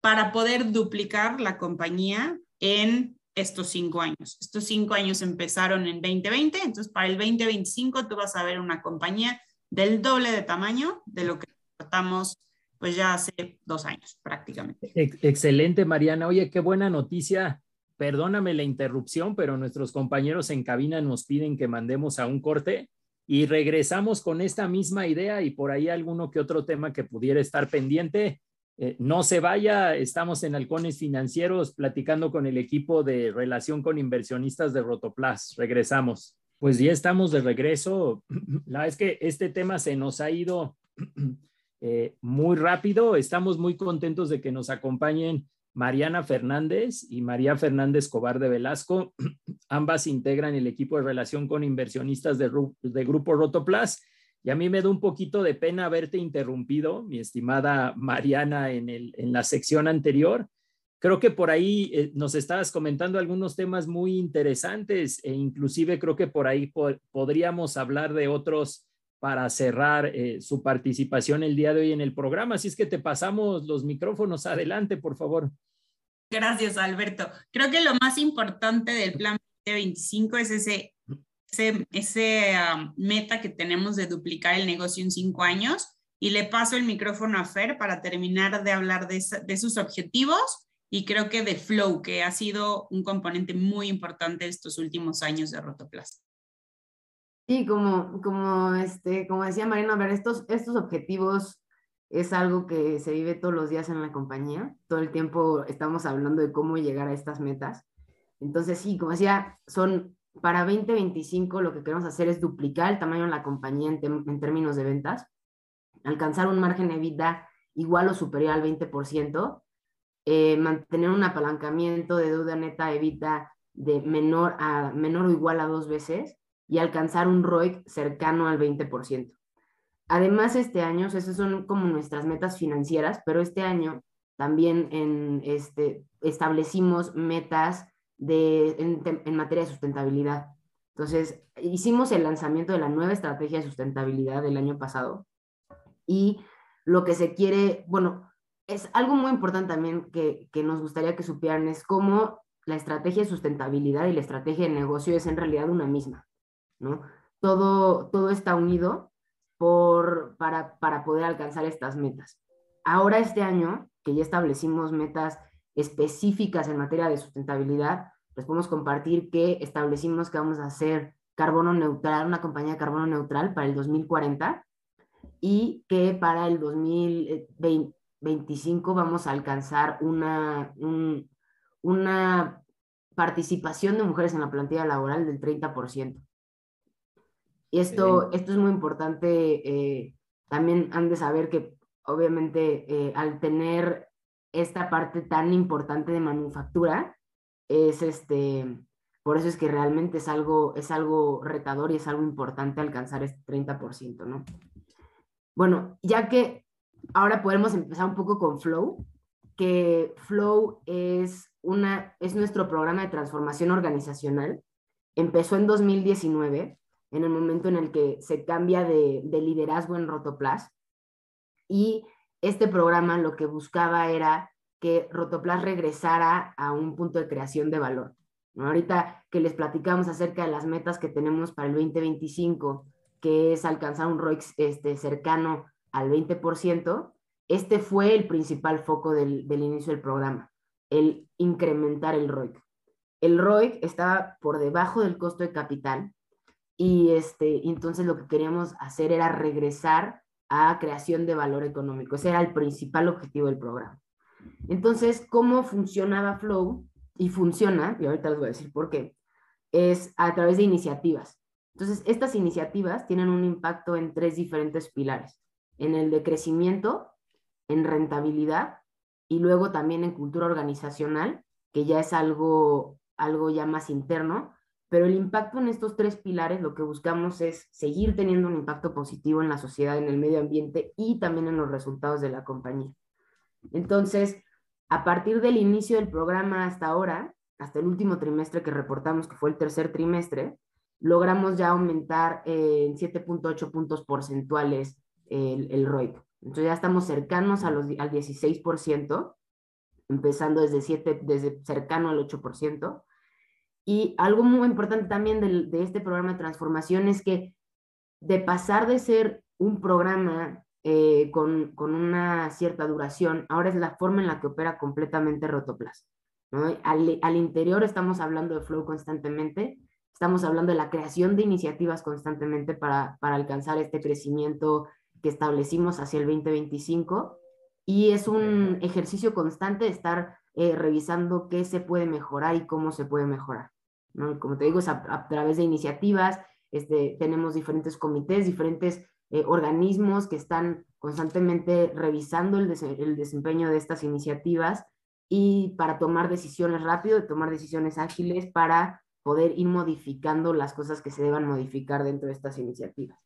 para poder duplicar la compañía en estos cinco años. Estos cinco años empezaron en 2020, entonces para el 2025 tú vas a ver una compañía del doble de tamaño de lo que tratamos pues ya hace dos años prácticamente. Excelente, Mariana. Oye, qué buena noticia. Perdóname la interrupción, pero nuestros compañeros en cabina nos piden que mandemos a un corte y regresamos con esta misma idea y por ahí alguno que otro tema que pudiera estar pendiente. Eh, no se vaya, estamos en Halcones Financieros platicando con el equipo de relación con inversionistas de Rotoplas. Regresamos. Pues ya estamos de regreso. La verdad es que este tema se nos ha ido eh, muy rápido. Estamos muy contentos de que nos acompañen Mariana Fernández y María Fernández Cobar de Velasco. Ambas integran el equipo de relación con inversionistas de, de Grupo Rotoplas y a mí me da un poquito de pena haberte interrumpido, mi estimada Mariana, en, el, en la sección anterior. Creo que por ahí eh, nos estabas comentando algunos temas muy interesantes e inclusive creo que por ahí podríamos hablar de otros para cerrar eh, su participación el día de hoy en el programa. Así es que te pasamos los micrófonos. Adelante, por favor. Gracias, Alberto. Creo que lo más importante del plan 2025 es ese ese, meta que tenemos de duplicar el negocio en cinco años. Y le paso el micrófono a Fer para terminar de hablar de, de sus objetivos y creo que de Flow, que ha sido un componente muy importante estos últimos años de Rotoplas. Sí, como, como, este, como decía Marina, a ver, estos, estos objetivos es algo que se vive todos los días en la compañía. Todo el tiempo estamos hablando de cómo llegar a estas metas. Entonces, sí, como decía, son para 2025 lo que queremos hacer es duplicar el tamaño de la compañía en, términos de ventas, alcanzar un margen de vida igual o superior al 20%, eh, mantener un apalancamiento de deuda neta evita de menor, a, menor o igual a dos veces y alcanzar un ROIC cercano al 20%. Además, este año, esas son como nuestras metas financieras, pero este año también en, este, establecimos metas de, en, materia de sustentabilidad. Entonces, hicimos el lanzamiento de la nueva estrategia de sustentabilidad del año pasado y lo que se quiere, bueno, es algo muy importante también que, que nos gustaría que supieran es cómo la estrategia de sustentabilidad y la estrategia de negocio es en realidad una misma, Todo, todo está unido para, para poder alcanzar estas metas. Ahora este año, que ya establecimos metas específicas en materia de sustentabilidad, les podemos compartir que establecimos que vamos a hacer carbono neutral, una compañía de carbono neutral para el 2040 y que para el 2025 vamos a alcanzar una, una participación de mujeres en la plantilla laboral del 30%. Y esto, esto es muy importante. Eh, también han de saber que obviamente eh, al tener esta parte tan importante de manufactura, es este, por eso es que realmente es algo, es algo retador y es algo importante alcanzar este 30%, ¿no? Bueno, ya que ahora podemos empezar un poco con Flow, que Flow es, una, es nuestro programa de transformación organizacional. Empezó en 2019, en el momento en el que se cambia de, de liderazgo en Rotoplas. Y este programa lo que buscaba era que Rotoplas regresara a un punto de creación de valor. Ahorita que les platicamos acerca de las metas que tenemos para el 2025, que es alcanzar un ROIC este, cercano al 20%, este fue el principal foco del, del inicio del programa, el incrementar el ROIC. El ROIC estaba por debajo del costo de capital y este, entonces lo que queríamos hacer era regresar a creación de valor económico. Ese era el principal objetivo del programa. Entonces, ¿cómo funcionaba Flow? Y funciona, y ahorita les voy a decir por qué, es a través de iniciativas. Entonces, estas iniciativas tienen un impacto en tres diferentes pilares, en el de crecimiento, en rentabilidad y luego también en cultura organizacional, que ya es algo, algo ya más interno, pero el impacto en estos tres pilares lo que buscamos es seguir teniendo un impacto positivo en la sociedad, en el medio ambiente y también en los resultados de la compañía. Entonces, a partir del inicio del programa hasta ahora, hasta el último trimestre que reportamos, que fue el tercer trimestre, logramos ya aumentar en 7.8 puntos porcentuales el, el ROIC. Entonces ya estamos cercanos a los, al 16%, empezando desde, 7, desde cercano al 8%. Y algo muy importante también de, de este programa de transformación es que de pasar de ser un programa eh, con, con, una cierta duración, ahora es la forma en la que opera completamente Rotoplas. ¿no? Al, al, interior estamos hablando de flow constantemente, estamos hablando de la creación de iniciativas constantemente para, para alcanzar este crecimiento que establecimos hacia el 2025 y es un ejercicio constante de estar eh, revisando qué se puede mejorar y cómo se puede mejorar. ¿No? Como te digo, es a, a través de iniciativas, este, tenemos diferentes comités, diferentes eh, organismos que están constantemente revisando el, des el, desempeño de estas iniciativas y para tomar decisiones rápido, tomar decisiones ágiles para poder ir modificando las cosas que se deban modificar dentro de estas iniciativas.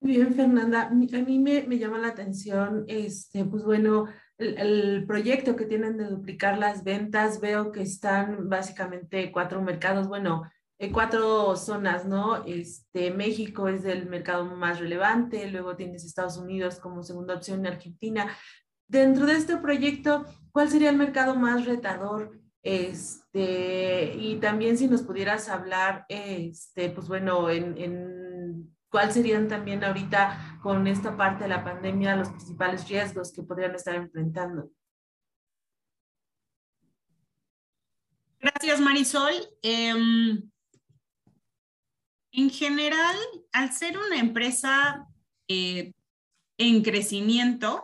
Bien, Fernanda, a mí me, me llama la atención, este, pues bueno, el, proyecto que tienen de duplicar las ventas, veo que están básicamente cuatro mercados, bueno, eh, cuatro zonas, ¿no? Este, México es el mercado más relevante, luego tienes Estados Unidos como segunda opción, Argentina. Dentro de este proyecto, ¿cuál sería el mercado más retador? Este, y también si nos pudieras hablar, este, pues bueno, en, en cuál serían también ahorita con esta parte de la pandemia los principales riesgos que podrían estar enfrentando. Gracias, Marisol. Eh, en general, al ser una empresa eh, en crecimiento,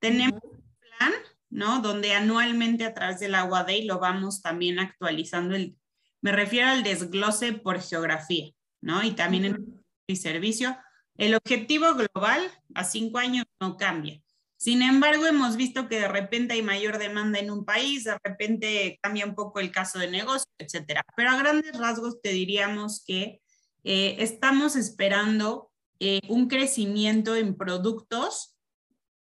tenemos un plan, ¿no? Donde anualmente a través del Agua Day lo vamos también actualizando. El, me refiero al desglose por geografía, ¿no? Y también en el servicio. El objetivo global a cinco años no cambia. Sin embargo, hemos visto que de repente hay mayor demanda en un país, de repente cambia un poco el caso de negocio, etcétera. Pero a grandes rasgos te diríamos que eh, estamos esperando eh, un crecimiento en productos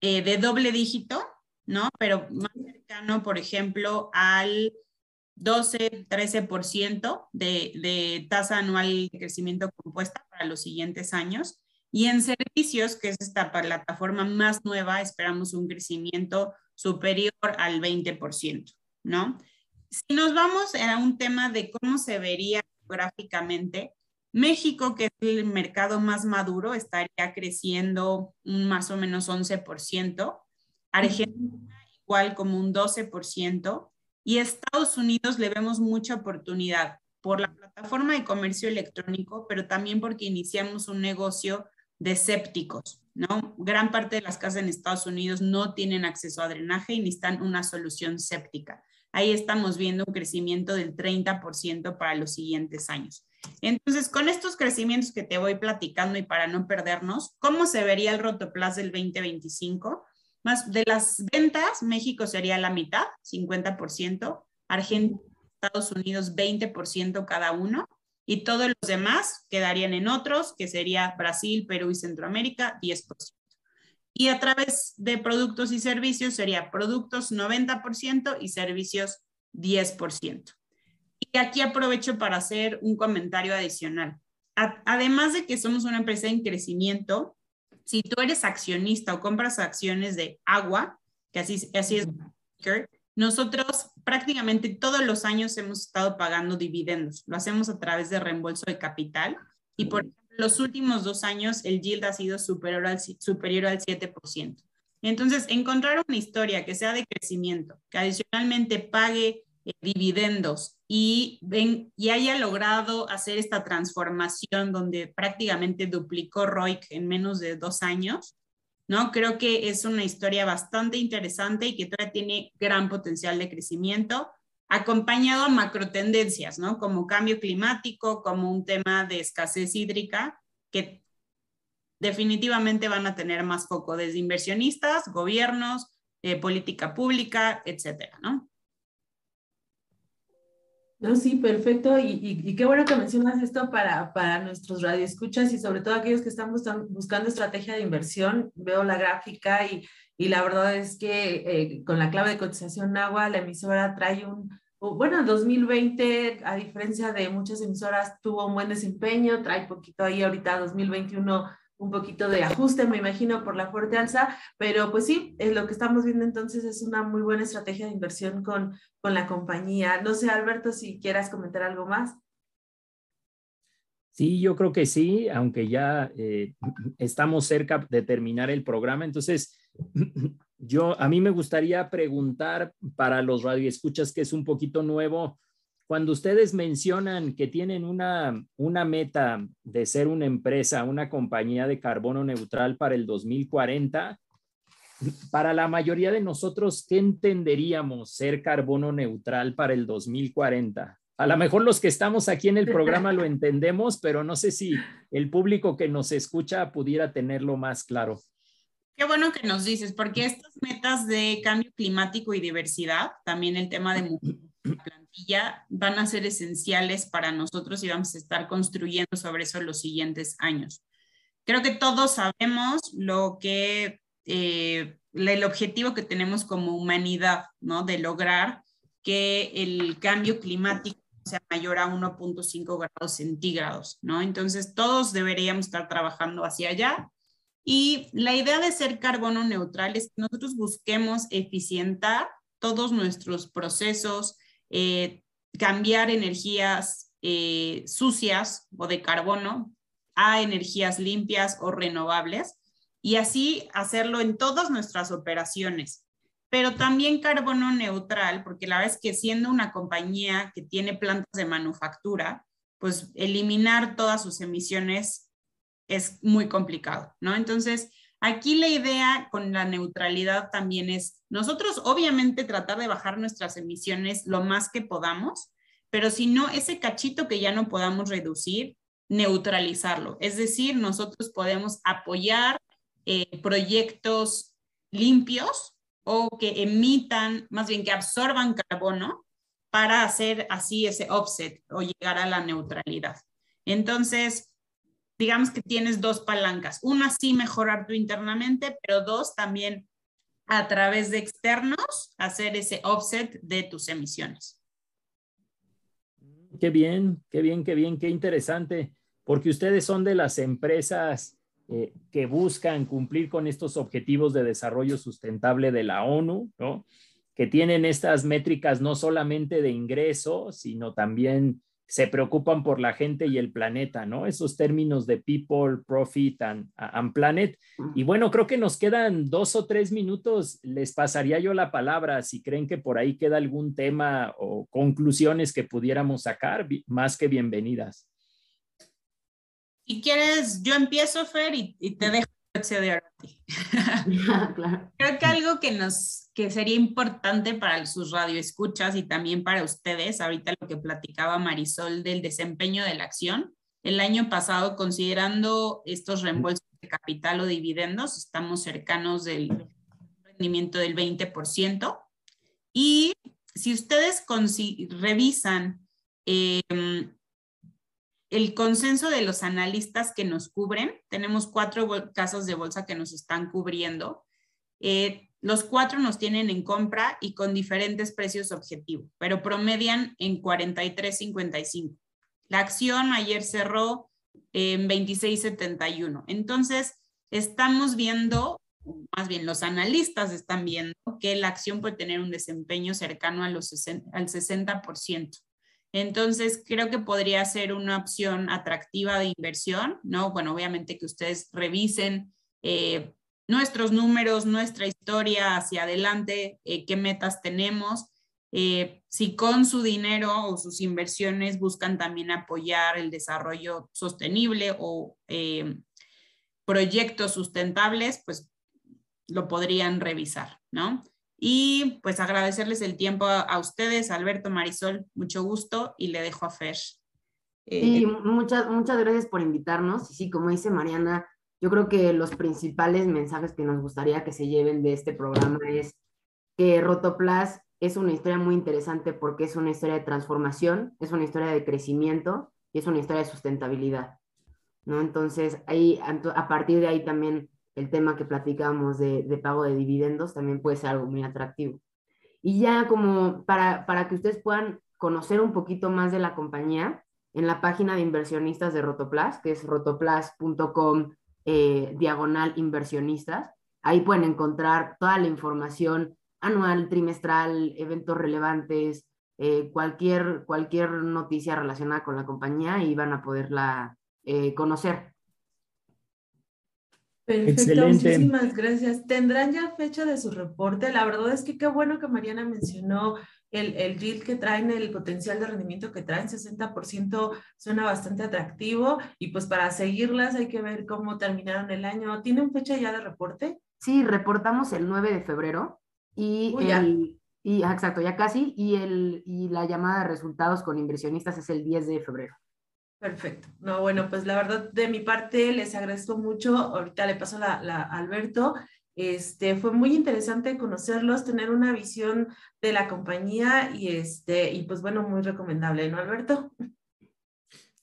eh, de doble dígito, ¿no? Pero más cercano, por ejemplo, al 12, 13% de, de tasa anual de crecimiento compuesta para los siguientes años. Y en servicios, que es esta plataforma más nueva, esperamos un crecimiento superior al 20%, ¿no? Si nos vamos a un tema de cómo se vería gráficamente, México, que es el mercado más maduro, estaría creciendo un más o menos 11%. Argentina igual como un 12%. Y Estados Unidos le vemos mucha oportunidad por la plataforma de comercio electrónico, pero también porque iniciamos un negocio de sépticos, ¿no? Gran parte de las casas en Estados Unidos no tienen acceso a drenaje y necesitan una solución séptica. Ahí estamos viendo un crecimiento del 30% para los siguientes años. Entonces, con estos crecimientos que te voy platicando y para no perdernos, ¿cómo se vería el Rotoplas del 2025? Más de las ventas, México sería la mitad, 50%, Argentina, Estados Unidos 20% cada uno, y todos los demás quedarían en otros, que sería Brasil, Perú y Centroamérica, 10%. Y a través de productos y servicios sería productos 90% y servicios 10%. Y aquí aprovecho para hacer un comentario adicional. además de que somos una empresa en crecimiento, si tú eres accionista o compras acciones de agua, que así, así es, nosotros prácticamente todos los años hemos estado pagando dividendos. Lo hacemos a través de reembolso de capital y por los últimos dos años el yield ha sido superior al, superior al 7%. Entonces, encontrar una historia que sea de crecimiento, que adicionalmente pague eh, dividendos y, ven, y haya logrado hacer esta transformación donde prácticamente duplicó ROIC en menos de dos años, ¿no? Creo que es una historia bastante interesante y que todavía tiene gran potencial de crecimiento, acompañado a macrotendencias, ¿no? Como cambio climático, como un tema de escasez hídrica, que definitivamente van a tener más foco desde inversionistas, gobiernos, eh, política pública, etcétera, ¿no? No, sí, perfecto. Y, qué bueno que mencionas esto para, para nuestros radioescuchas y sobre todo aquellos que están buscando, estrategia de inversión. Veo la gráfica y, y la verdad es que eh, con la clave de cotización agua, la emisora trae un, bueno, 2020, a diferencia de muchas emisoras, tuvo un buen desempeño, trae poquito ahí ahorita 2021 un poquito de ajuste, me imagino, por la fuerte alza, pero pues sí, es lo que estamos viendo entonces es una muy buena estrategia de inversión con, con la compañía. No sé, Alberto, si quieras comentar algo más. Sí, yo creo que sí, aunque ya eh, estamos cerca de terminar el programa. Entonces, yo a mí me gustaría preguntar para los radioescuchas que es un poquito nuevo, cuando ustedes mencionan que tienen una, una meta de ser una empresa, una compañía de carbono neutral para el 2040, para la mayoría de nosotros, ¿qué entenderíamos ser carbono neutral para el 2040? A lo mejor los que estamos aquí en el programa lo entendemos, pero no sé si el público que nos escucha pudiera tenerlo más claro. Qué bueno que nos dices, porque estas metas de cambio climático y diversidad, también el tema de plantilla van a ser esenciales para nosotros y vamos a estar construyendo sobre eso los siguientes años. Creo que todos sabemos lo que, eh, el objetivo que tenemos como humanidad, ¿no? De lograr que el cambio climático sea mayor a 1.5 grados centígrados, ¿no? Entonces, todos deberíamos estar trabajando hacia allá. Y la idea de ser carbono neutral es que nosotros busquemos eficientar todos nuestros procesos, eh, cambiar energías eh, sucias o de carbono a energías limpias o renovables y así hacerlo en todas nuestras operaciones. Pero también carbono neutral, porque la verdad es que siendo una compañía que tiene plantas de manufactura, pues eliminar todas sus emisiones es muy complicado, ¿no? Entonces, Aquí la idea con la neutralidad también es nosotros obviamente tratar de bajar nuestras emisiones lo más que podamos, pero si no, ese cachito que ya no podamos reducir, neutralizarlo. Es decir, nosotros podemos apoyar eh, proyectos limpios o que emitan, más bien que absorban carbono para hacer así ese offset o llegar a la neutralidad. Entonces, digamos que tienes dos palancas. Una sí mejorar tú internamente, pero dos también a través de externos hacer ese offset de tus emisiones. Qué bien, qué bien, qué bien, qué interesante, porque ustedes son de las empresas eh, que buscan cumplir con estos objetivos de desarrollo sustentable de la ONU, ¿no? Que tienen estas métricas no solamente de ingreso, sino también se preocupan por la gente y el planeta, ¿no? Esos términos de people, profit and, planet. Y bueno, creo que nos quedan dos o tres minutos. Les pasaría yo la palabra si creen que por ahí queda algún tema o conclusiones que pudiéramos sacar, más que bienvenidas. Si quieres, yo empiezo, Fer, y, y te dejo Creo que algo que nos que sería importante para sus radioescuchas y también para ustedes, ahorita lo que platicaba Marisol del desempeño de la acción, el año pasado, considerando estos reembolsos de capital o dividendos, estamos cercanos del rendimiento del 20%. Y si ustedes revisan eh, el consenso de los analistas que nos cubren, tenemos cuatro casas de bolsa que nos están cubriendo. Eh, los cuatro nos tienen en compra y con diferentes precios objetivos, pero promedian en 43.55. La acción ayer cerró en 26.71. Entonces, estamos viendo, más bien los analistas están viendo que la acción puede tener un desempeño cercano a al 60%. Entonces, creo que podría ser una opción atractiva de inversión, ¿no? Bueno, obviamente que ustedes revisen eh, nuestros números, nuestra historia hacia adelante, eh, qué metas tenemos, eh, si con su dinero o sus inversiones buscan también apoyar el desarrollo sostenible o proyectos sustentables, pues lo podrían revisar, ¿no? Y pues agradecerles el tiempo a, ustedes, Alberto, Marisol, mucho gusto y le dejo a Fer. sí, muchas, muchas gracias por invitarnos. Y sí, como dice Mariana, yo creo que los principales mensajes que nos gustaría que se lleven de este programa es que Rotoplas es una historia muy interesante porque es una historia de transformación, es una historia de crecimiento y es una historia de sustentabilidad. ¿no? Entonces, ahí, a partir de ahí también el tema que platicamos de, pago de dividendos también puede ser algo muy atractivo. Y ya como para, para que ustedes puedan conocer un poquito más de la compañía, en la página de inversionistas de Rotoplas, que es rotoplas.com eh, diagonal inversionistas. Ahí pueden encontrar toda la información anual, trimestral, eventos relevantes, eh, cualquier, cualquier noticia relacionada con la compañía y van a poderla eh, conocer. Perfecto, muchísimas gracias. ¿Tendrán ya fecha de su reporte? La verdad es que qué bueno que Mariana mencionó el, el que traen, el potencial de rendimiento que traen, 60% suena bastante atractivo y pues para seguirlas hay que ver cómo terminaron el año. ¿Tienen fecha ya de reporte? Sí, reportamos el 9 de febrero y, el, y ah, exacto, ya casi, y, el, y la llamada de resultados con inversionistas es el 10 de febrero. Perfecto. No, bueno, pues la verdad de mi parte les agradezco mucho. Ahorita le paso la, la a Alberto este, fue muy interesante conocerlos, tener una visión de la compañía y, este, y pues bueno, muy recomendable, ¿no, Alberto?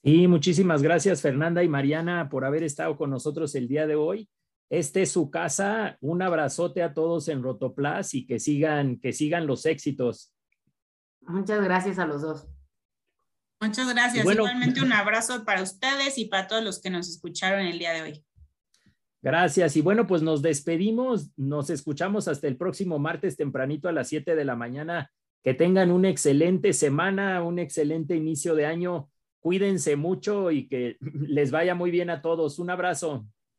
Y muchísimas gracias, Fernanda y Mariana, por haber estado con nosotros el día de hoy. Este es su casa. Un abrazote a todos en Rotoplas y que sigan, que sigan los éxitos. Muchas gracias a los dos. Muchas gracias. Igualmente un abrazo para ustedes y para todos los que nos escucharon el día de hoy. Gracias. Y bueno, pues nos despedimos. Nos escuchamos hasta el próximo martes tempranito a las 7 de la mañana. Que tengan una excelente semana, un excelente inicio de año. Cuídense mucho y que les vaya muy bien a todos. Un abrazo.